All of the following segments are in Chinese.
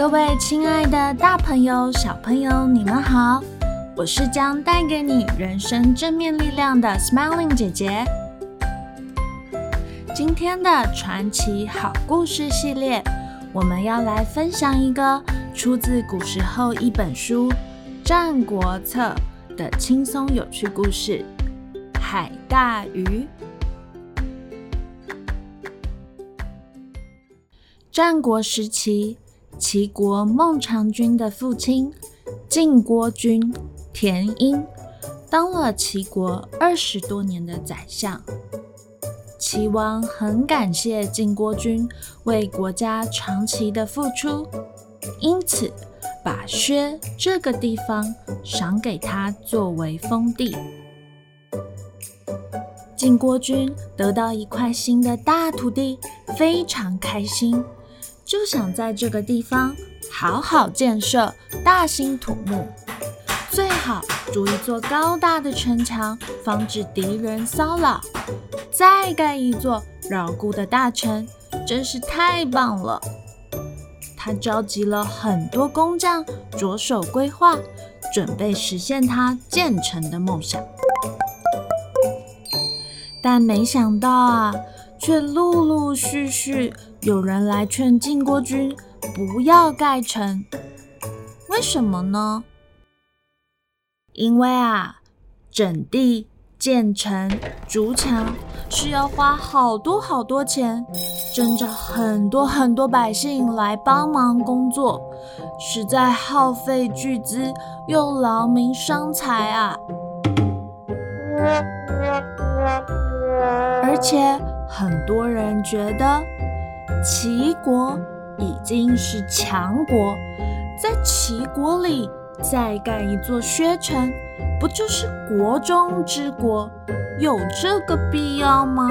各位亲爱的大朋友、小朋友，你们好！我是将带给你人生正面力量的 Smiling 姐姐。今天的传奇好故事系列，我们要来分享一个出自古时候一本书《战国策》的轻松有趣故事——海大鱼。战国时期，齐国孟尝君的父亲晋国君田婴当了齐国二十多年的宰相。齐王很感谢晋国君为国家长期的付出，因此把薛这个地方赏给他作为封地。晋国君得到一块新的大土地，非常开心。就想在这个地方好好建设大兴土木，最好筑一座高大的城墙，防止敌人骚扰，再盖一座牢固的大城，真是太棒了。他召集了很多工匠，着手规划，准备实现他建成的梦想。但没想到啊，却陆陆续续。有人来劝晋国君不要盖城，为什么呢？因为啊，整地、建城、筑墙是要花好多好多钱，征召很多很多百姓来帮忙工作，实在耗费巨资又劳民伤财啊！而且很多人觉得。齐国已经是强国，在齐国里再盖一座薛城，不就是国中之国？有这个必要吗？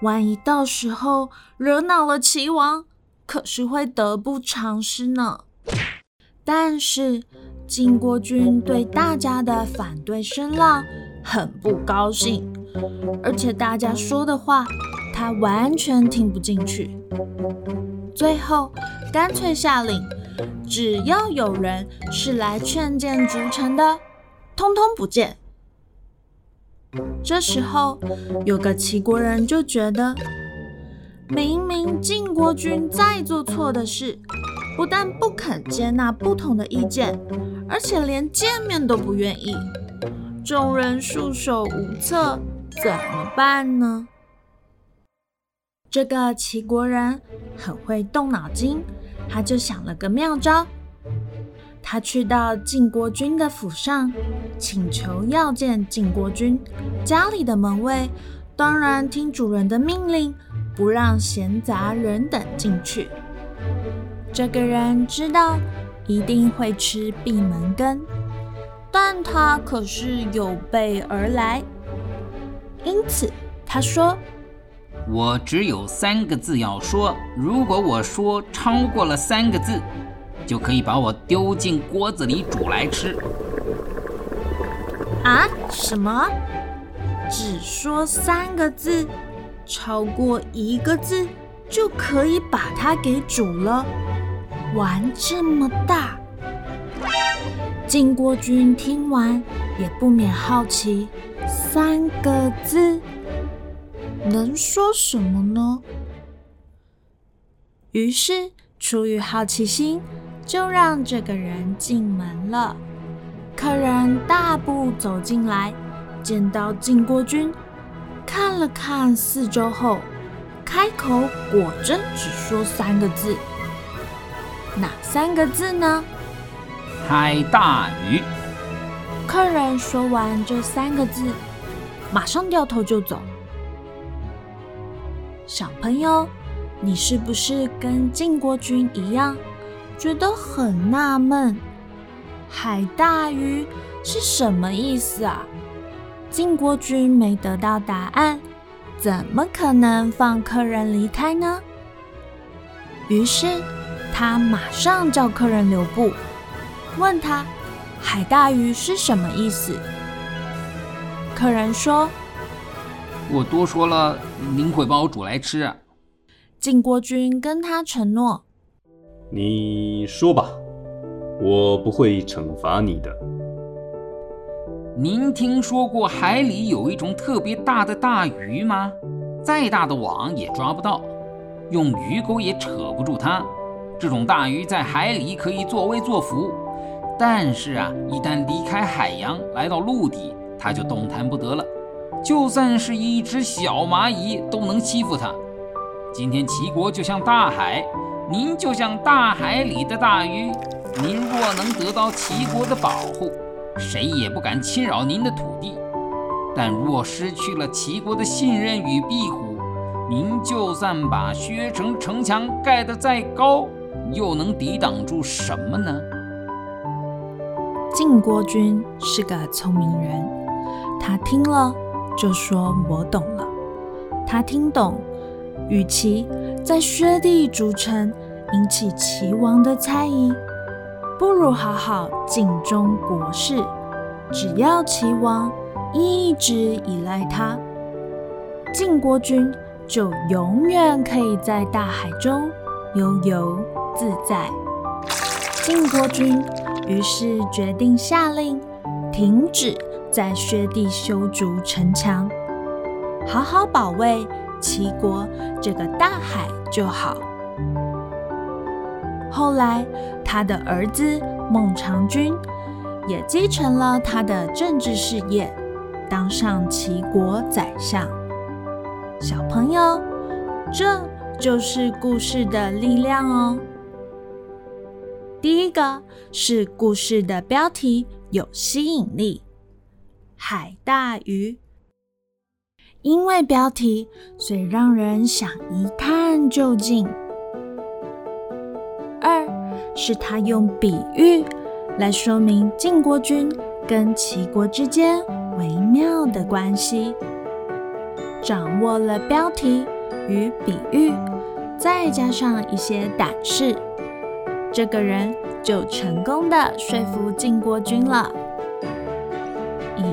万一到时候惹恼了齐王，可是会得不偿失呢。但是晋国君对大家的反对声浪很不高兴，而且大家说的话。他完全听不进去，最后干脆下令，只要有人是来劝谏筑城的，通通不见。这时候，有个齐国人就觉得，明明晋国君在做错的事，不但不肯接纳不同的意见，而且连见面都不愿意，众人束手无策，怎么办呢？这个齐国人很会动脑筋，他就想了个妙招。他去到晋国君的府上，请求要见晋国君。家里的门卫当然听主人的命令，不让闲杂人等进去。这个人知道一定会吃闭门羹，但他可是有备而来，因此他说。我只有三个字要说，如果我说超过了三个字，就可以把我丢进锅子里煮来吃。啊？什么？只说三个字，超过一个字就可以把它给煮了？玩这么大？晋国君听完也不免好奇，三个字。能说什么呢？于是出于好奇心，就让这个人进门了。客人大步走进来，见到晋国君，看了看四周后，开口果真只说三个字：“哪三个字呢？海大鱼。客人说完这三个字，马上掉头就走。小朋友，你是不是跟靖国君一样，觉得很纳闷？海大鱼是什么意思啊？靖国君没得到答案，怎么可能放客人离开呢？于是他马上叫客人留步，问他海大鱼是什么意思。客人说：“我多说了，您会帮我煮来吃啊。”靖国君跟他承诺：“你说吧。”我不会惩罚你的。您听说过海里有一种特别大的大鱼吗？再大的网也抓不到，用鱼钩也扯不住它。这种大鱼在海里可以作威作福，但是啊，一旦离开海洋来到陆地，它就动弹不得了。就算是一只小蚂蚁都能欺负它。今天齐国就像大海，您就像大海里的大鱼。您若能得到齐国的保护，谁也不敢侵扰您的土地；但若失去了齐国的信任与庇护，您就算把薛城城墙盖得再高，又能抵挡住什么呢？晋国君是个聪明人，他听了就说：“我懂了。”他听懂，与其在薛地筑城，引起齐王的猜疑。不如好好尽忠国事，只要齐王一直依赖他，靖国君就永远可以在大海中悠游自在。靖国君于是决定下令停止在薛地修筑城墙，好好保卫齐国这个大海就好。后来，他的儿子孟尝君也继承了他的政治事业，当上齐国宰相。小朋友，这就是故事的力量哦。第一个是故事的标题有吸引力，海大鱼。因为标题，所以让人想一探究竟。二是他用比喻来说明晋国君跟齐国之间微妙的关系。掌握了标题与比喻，再加上一些胆识，这个人就成功的说服晋国君了。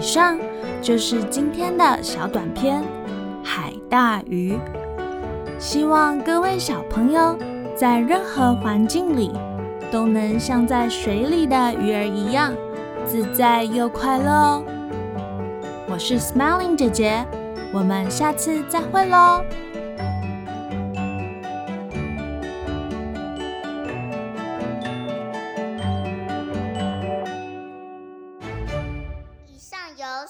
以上就是今天的小短片《海大鱼》，希望各位小朋友，在任何环境里，都能像在水里的鱼儿一样自在又快乐哦。我是 Smiling 姐姐，我们下次再会喽。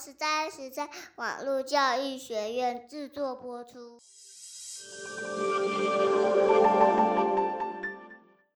十三十三网络教育学院制作播出。